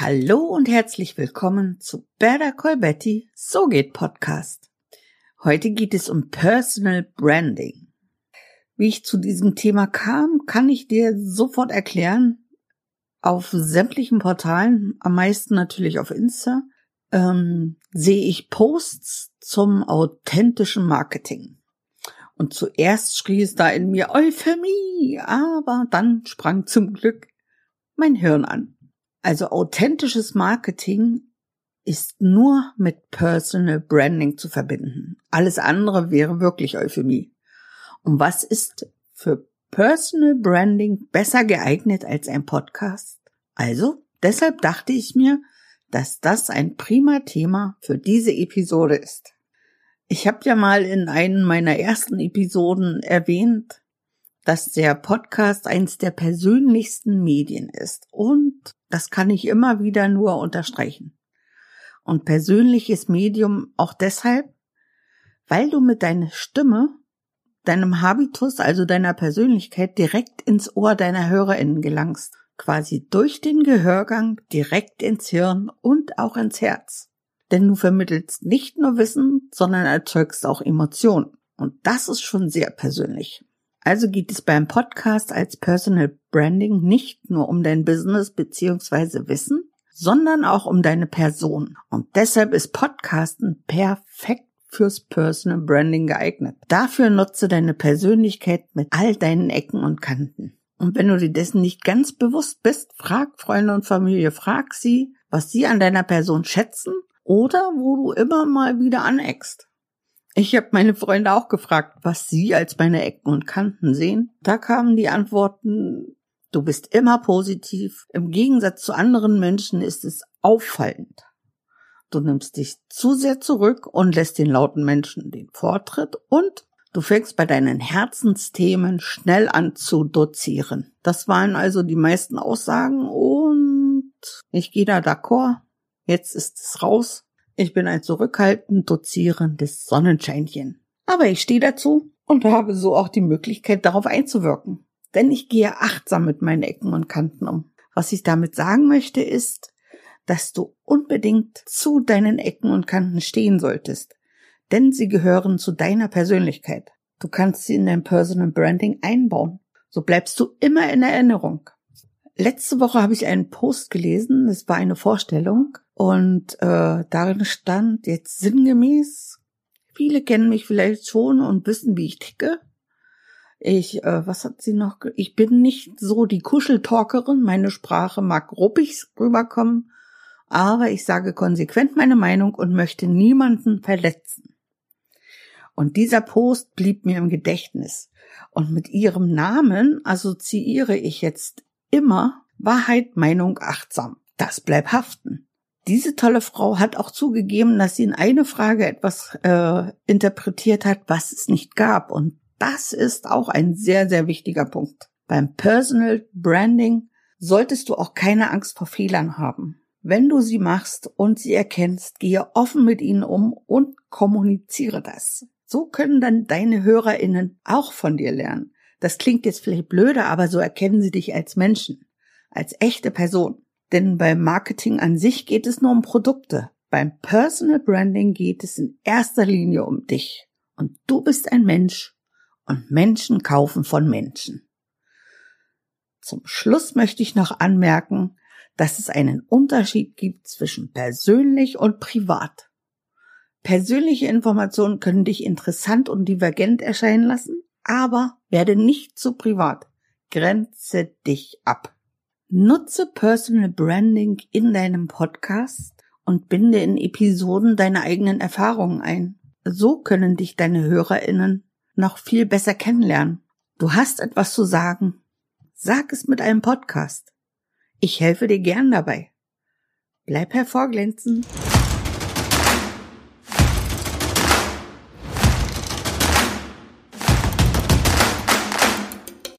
Hallo und herzlich willkommen zu Better Call Betty, so geht Podcast. Heute geht es um Personal Branding. Wie ich zu diesem Thema kam, kann ich dir sofort erklären. Auf sämtlichen Portalen, am meisten natürlich auf Insta, ähm, sehe ich Posts zum authentischen Marketing. Und zuerst schrie es da in mir Euphemie, aber dann sprang zum Glück mein Hirn an. Also authentisches Marketing ist nur mit Personal Branding zu verbinden. Alles andere wäre wirklich Euphemie. Und was ist für Personal Branding besser geeignet als ein Podcast? Also, deshalb dachte ich mir, dass das ein prima Thema für diese Episode ist. Ich habe ja mal in einem meiner ersten Episoden erwähnt, dass der Podcast eins der persönlichsten Medien ist. Und das kann ich immer wieder nur unterstreichen. Und persönliches Medium auch deshalb, weil du mit deiner Stimme, deinem Habitus, also deiner Persönlichkeit direkt ins Ohr deiner HörerInnen gelangst. Quasi durch den Gehörgang direkt ins Hirn und auch ins Herz. Denn du vermittelst nicht nur Wissen, sondern erzeugst auch Emotionen. Und das ist schon sehr persönlich. Also geht es beim Podcast als Personal Branding nicht nur um dein Business beziehungsweise Wissen, sondern auch um deine Person. Und deshalb ist Podcasten perfekt fürs Personal Branding geeignet. Dafür nutze deine Persönlichkeit mit all deinen Ecken und Kanten. Und wenn du dir dessen nicht ganz bewusst bist, frag Freunde und Familie, frag sie, was sie an deiner Person schätzen oder wo du immer mal wieder aneckst. Ich habe meine Freunde auch gefragt, was sie als meine Ecken und Kanten sehen. Da kamen die Antworten, du bist immer positiv. Im Gegensatz zu anderen Menschen ist es auffallend. Du nimmst dich zu sehr zurück und lässt den lauten Menschen den Vortritt und du fängst bei deinen Herzensthemen schnell an zu dozieren. Das waren also die meisten Aussagen und ich gehe da d'accord. Jetzt ist es raus. Ich bin ein zurückhaltend dozierendes Sonnenscheinchen. Aber ich stehe dazu und habe so auch die Möglichkeit, darauf einzuwirken. Denn ich gehe achtsam mit meinen Ecken und Kanten um. Was ich damit sagen möchte, ist, dass du unbedingt zu deinen Ecken und Kanten stehen solltest. Denn sie gehören zu deiner Persönlichkeit. Du kannst sie in dein Personal Branding einbauen. So bleibst du immer in Erinnerung. Letzte Woche habe ich einen Post gelesen, es war eine Vorstellung und äh, darin stand jetzt sinngemäß, viele kennen mich vielleicht schon und wissen, wie ich ticke. Ich, äh, was hat sie noch? Ich bin nicht so die Kuscheltalkerin, meine Sprache mag ruppig rüberkommen, aber ich sage konsequent meine Meinung und möchte niemanden verletzen. Und dieser Post blieb mir im Gedächtnis. Und mit ihrem Namen assoziiere ich jetzt immer Wahrheit, Meinung, achtsam. Das bleibt haften. Diese tolle Frau hat auch zugegeben, dass sie in eine Frage etwas äh, interpretiert hat, was es nicht gab. Und das ist auch ein sehr, sehr wichtiger Punkt. Beim Personal Branding solltest du auch keine Angst vor Fehlern haben. Wenn du sie machst und sie erkennst, gehe offen mit ihnen um und kommuniziere das. So können dann deine HörerInnen auch von dir lernen. Das klingt jetzt vielleicht blöder, aber so erkennen sie dich als Menschen, als echte Person. Denn beim Marketing an sich geht es nur um Produkte. Beim Personal Branding geht es in erster Linie um dich. Und du bist ein Mensch und Menschen kaufen von Menschen. Zum Schluss möchte ich noch anmerken, dass es einen Unterschied gibt zwischen persönlich und privat. Persönliche Informationen können dich interessant und divergent erscheinen lassen, aber werde nicht zu privat. Grenze dich ab. Nutze Personal Branding in deinem Podcast und binde in Episoden deine eigenen Erfahrungen ein. So können dich deine Hörerinnen noch viel besser kennenlernen. Du hast etwas zu sagen. Sag es mit einem Podcast. Ich helfe dir gern dabei. Bleib hervorglänzen.